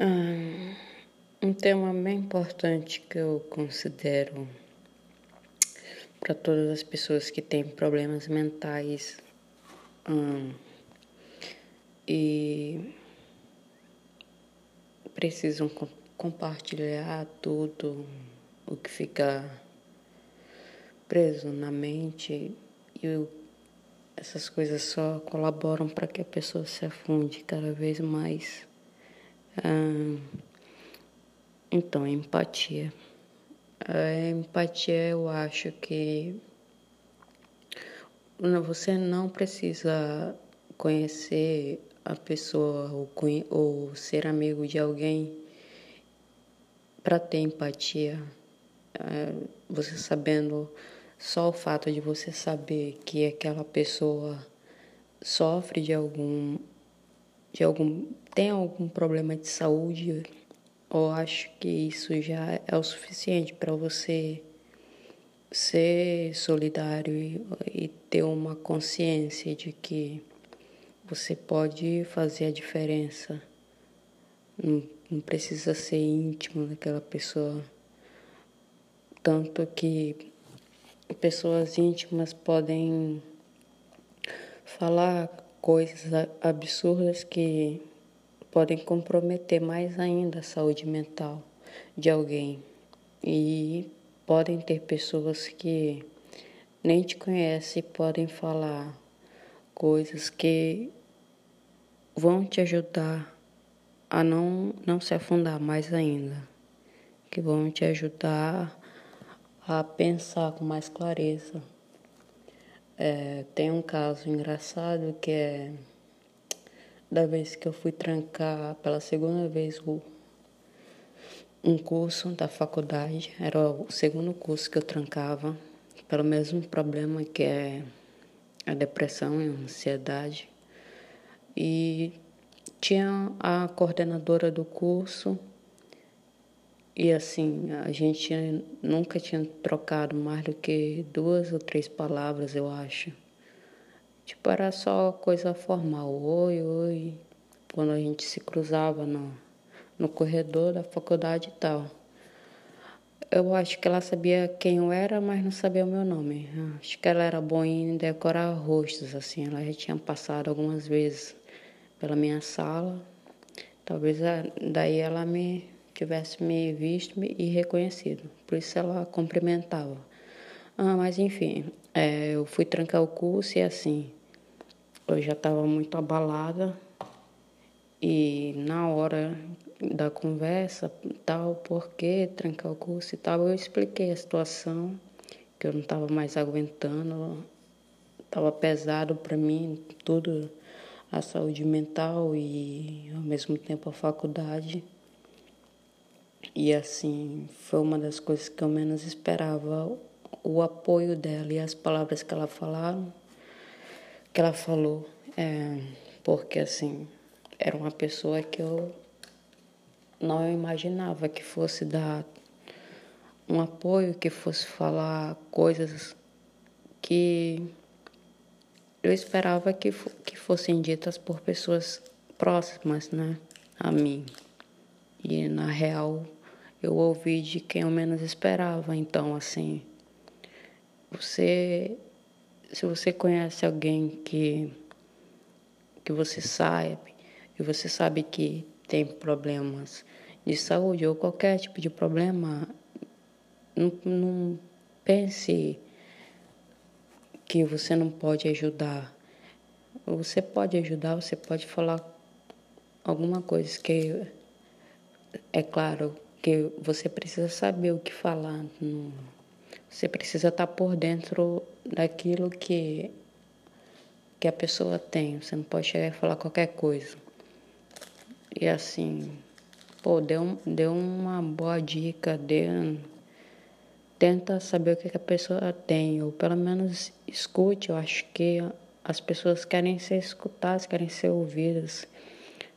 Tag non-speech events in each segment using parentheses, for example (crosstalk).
Ah, um tema bem importante que eu considero para todas as pessoas que têm problemas mentais e precisam compartilhar tudo o que fica preso na mente e essas coisas só colaboram para que a pessoa se afunde cada vez mais ah, então, empatia. A empatia, eu acho que você não precisa conhecer a pessoa ou, ou ser amigo de alguém para ter empatia. É, você sabendo só o fato de você saber que aquela pessoa sofre de algum de algum tem algum problema de saúde, eu acho que isso já é o suficiente para você ser solidário e, e, ter uma consciência de que você pode fazer a diferença. Não, não precisa ser íntimo daquela pessoa. Tanto que pessoas íntimas podem falar coisas absurdas que podem comprometer mais ainda a saúde mental de alguém. E podem ter pessoas que nem te conhecem podem falar coisas que vão te ajudar a não, não se afundar mais ainda, que vão te ajudar a pensar com mais clareza. É, tem um caso engraçado que é da vez que eu fui trancar pela segunda vez o, um curso da faculdade, era o segundo curso que eu trancava, pelo mesmo problema que é a depressão e a ansiedade. E tinha a coordenadora do curso e assim, a gente nunca tinha trocado mais do que duas ou três palavras, eu acho. Tipo, era só coisa formal. Oi, oi. Quando a gente se cruzava no, no corredor da faculdade e tal. Eu acho que ela sabia quem eu era, mas não sabia o meu nome. Acho que ela era boa em decorar rostos, assim. Ela já tinha passado algumas vezes pela minha sala. Talvez daí ela me tivesse me visto e reconhecido. Por isso ela cumprimentava. Ah, mas enfim, é, eu fui trancar o curso e assim, eu já estava muito abalada e na hora da conversa, tal, por que trancar o curso e tal, eu expliquei a situação, que eu não estava mais aguentando, estava pesado para mim, tudo, a saúde mental e ao mesmo tempo a faculdade. E assim, foi uma das coisas que eu menos esperava, o apoio dela e as palavras que ela falaram, que ela falou, é, porque assim, era uma pessoa que eu não imaginava que fosse dar um apoio, que fosse falar coisas que eu esperava que, que fossem ditas por pessoas próximas, né, a mim. E na real eu ouvi de quem eu menos esperava. Então, assim, você, se você conhece alguém que, que você sabe, e você sabe que tem problemas de saúde ou qualquer tipo de problema, não, não pense que você não pode ajudar. Você pode ajudar, você pode falar alguma coisa que, é claro, que você precisa saber o que falar. Você precisa estar por dentro daquilo que, que a pessoa tem. Você não pode chegar e falar qualquer coisa. E assim, pô, deu, deu uma boa dica, deu, tenta saber o que a pessoa tem, ou pelo menos escute. Eu acho que as pessoas querem ser escutadas, querem ser ouvidas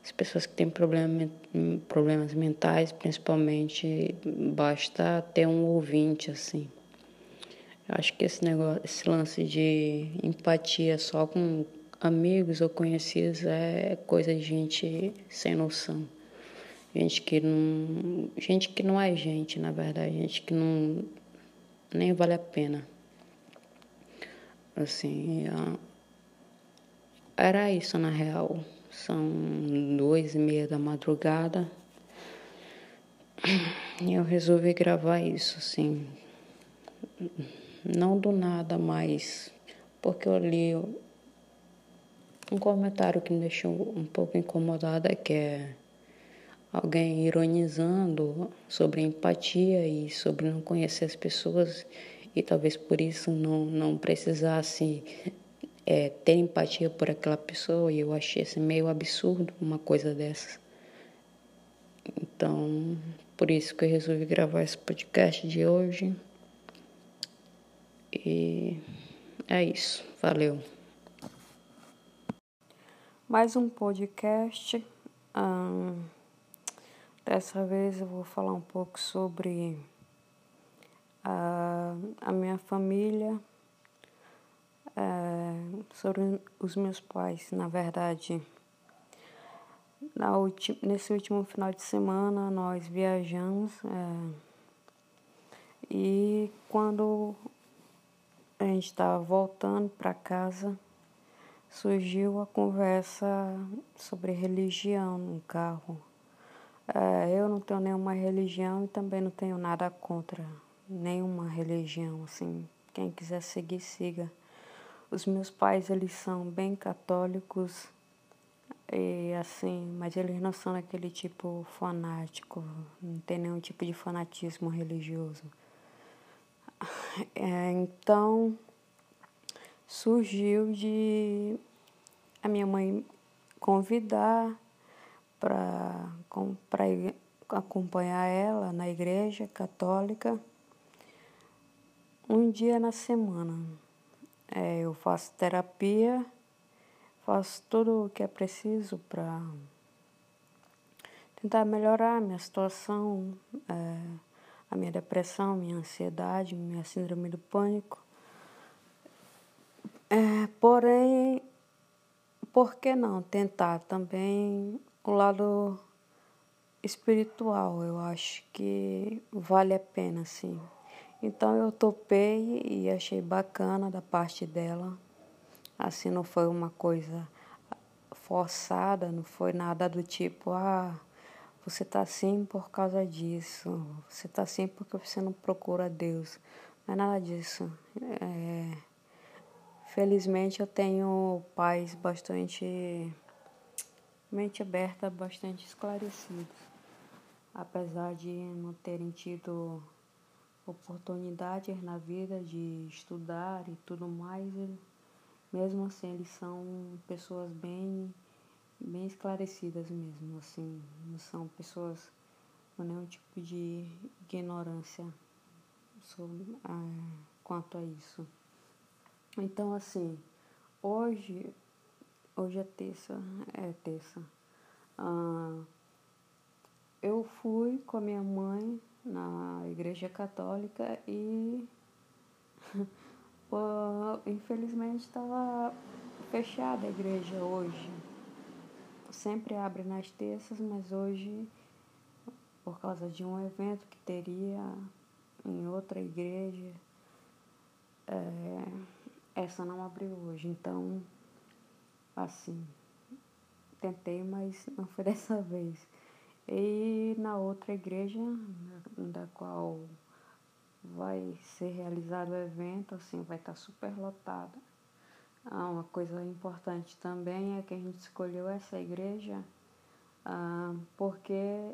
as pessoas que têm problema, problemas mentais, principalmente, basta ter um ouvinte assim. Eu acho que esse negócio, esse lance de empatia só com amigos ou conhecidos é coisa de gente sem noção. Gente que não. Gente que não é gente, na verdade, gente que não nem vale a pena. Assim, era isso na real. São duas e meia da madrugada. E eu resolvi gravar isso, assim. Não do nada, mas porque eu li um comentário que me deixou um pouco incomodada, que é alguém ironizando sobre empatia e sobre não conhecer as pessoas e talvez por isso não, não precisasse é, ter empatia por aquela pessoa e eu achei assim, meio absurdo uma coisa dessa. Então, por isso que eu resolvi gravar esse podcast de hoje. E é isso. Valeu. Mais um podcast. Hum, dessa vez eu vou falar um pouco sobre a, a minha família, é, sobre os meus pais. Na verdade, na ulti, nesse último final de semana nós viajamos é, e quando a gente estava voltando para casa surgiu a conversa sobre religião no carro. É, eu não tenho nenhuma religião e também não tenho nada contra nenhuma religião, assim, quem quiser seguir, siga. Os meus pais, eles são bem católicos e assim, mas eles não são aquele tipo fanático, não tem nenhum tipo de fanatismo religioso. É, então, surgiu de a minha mãe convidar para acompanhar ela na igreja católica um dia na semana. É, eu faço terapia, faço tudo o que é preciso para tentar melhorar a minha situação, é, a minha depressão, minha ansiedade, minha síndrome do pânico. É, porém, por que não tentar também o lado espiritual? Eu acho que vale a pena, sim. Então eu topei e achei bacana da parte dela. Assim, não foi uma coisa forçada, não foi nada do tipo, ah, você tá assim por causa disso, você tá assim porque você não procura Deus. Não é nada disso. É... Felizmente eu tenho pais bastante mente aberta, bastante esclarecidos. Apesar de não terem tido oportunidades na vida de estudar e tudo mais, mesmo assim eles são pessoas bem bem esclarecidas mesmo, assim, não são pessoas com nenhum tipo de ignorância sobre, ah, quanto a isso. Então assim, hoje, hoje é terça, é terça. Ah, eu fui com a minha mãe na igreja católica e (laughs) infelizmente estava fechada a igreja hoje. Sempre abre nas terças, mas hoje, por causa de um evento que teria em outra igreja, é, essa não abriu hoje. Então, assim, tentei, mas não foi (laughs) dessa vez. E na outra igreja, da qual vai ser realizado o evento, assim, vai estar super lotada. Ah, uma coisa importante também é que a gente escolheu essa igreja ah, porque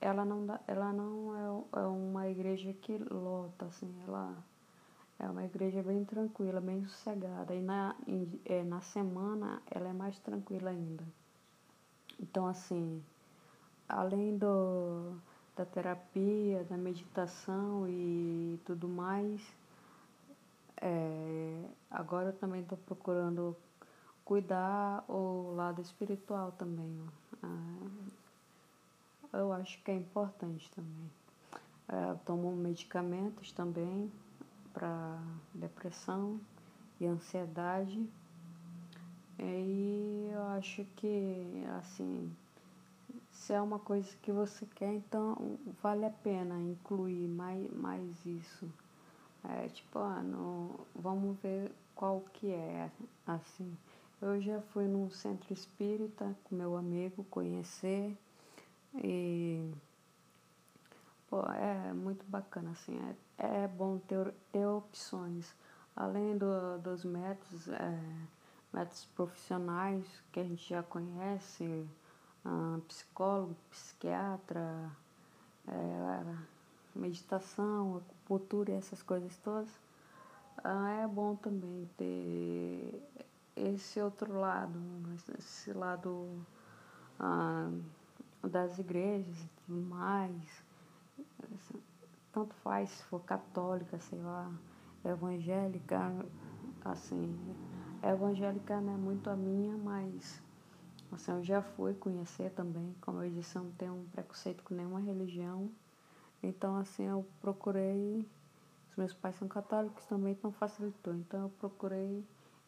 ela não, dá, ela não é, é uma igreja que lota, assim, ela é uma igreja bem tranquila, bem sossegada. E na, em, é, na semana ela é mais tranquila ainda. Então, assim, além do, da terapia, da meditação e tudo mais, é, agora eu também estou procurando cuidar o lado espiritual também. Ah, eu acho que é importante também. É, eu tomo medicamentos também para depressão e ansiedade. E eu acho que, assim, se é uma coisa que você quer, então vale a pena incluir mais, mais isso. É tipo, ah, no, vamos ver qual que é, assim. Eu já fui num centro espírita com meu amigo conhecer e pô, é muito bacana, assim, é, é bom ter, ter opções. Além do, dos métodos, é, métodos profissionais que a gente já conhece, ah, psicólogo, psiquiatra, é, meditação, acupuntura e essas coisas todas, ah, é bom também ter esse outro lado, esse lado ah, das igrejas e tudo mais. Tanto faz se for católica, sei lá, evangélica, assim, evangélica não é muito a minha, mas eu já fui conhecer também, como eu disse, eu não tenho um preconceito com nenhuma religião. Então, assim, eu procurei. Os meus pais são católicos também, então facilitou. Então, eu procurei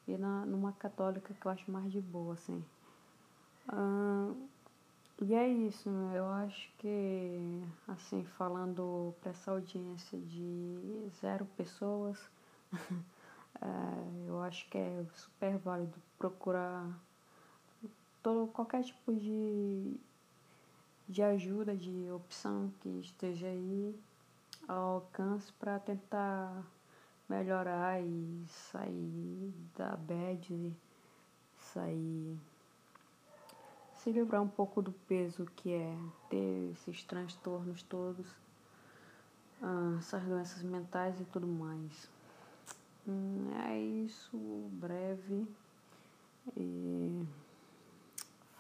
ir na, numa católica que eu acho mais de boa, assim. Ah, e é isso, eu acho que, assim, falando para essa audiência de zero pessoas, (laughs) é, eu acho que é super válido procurar todo, qualquer tipo de, de ajuda, de opção que esteja aí ao alcance para tentar melhorar e sair da bad, sair se livrar um pouco do peso que é ter esses transtornos todos, ah, essas doenças mentais e tudo mais. Hum, é isso, breve. E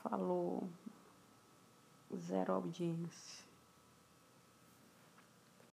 falou zero audiência.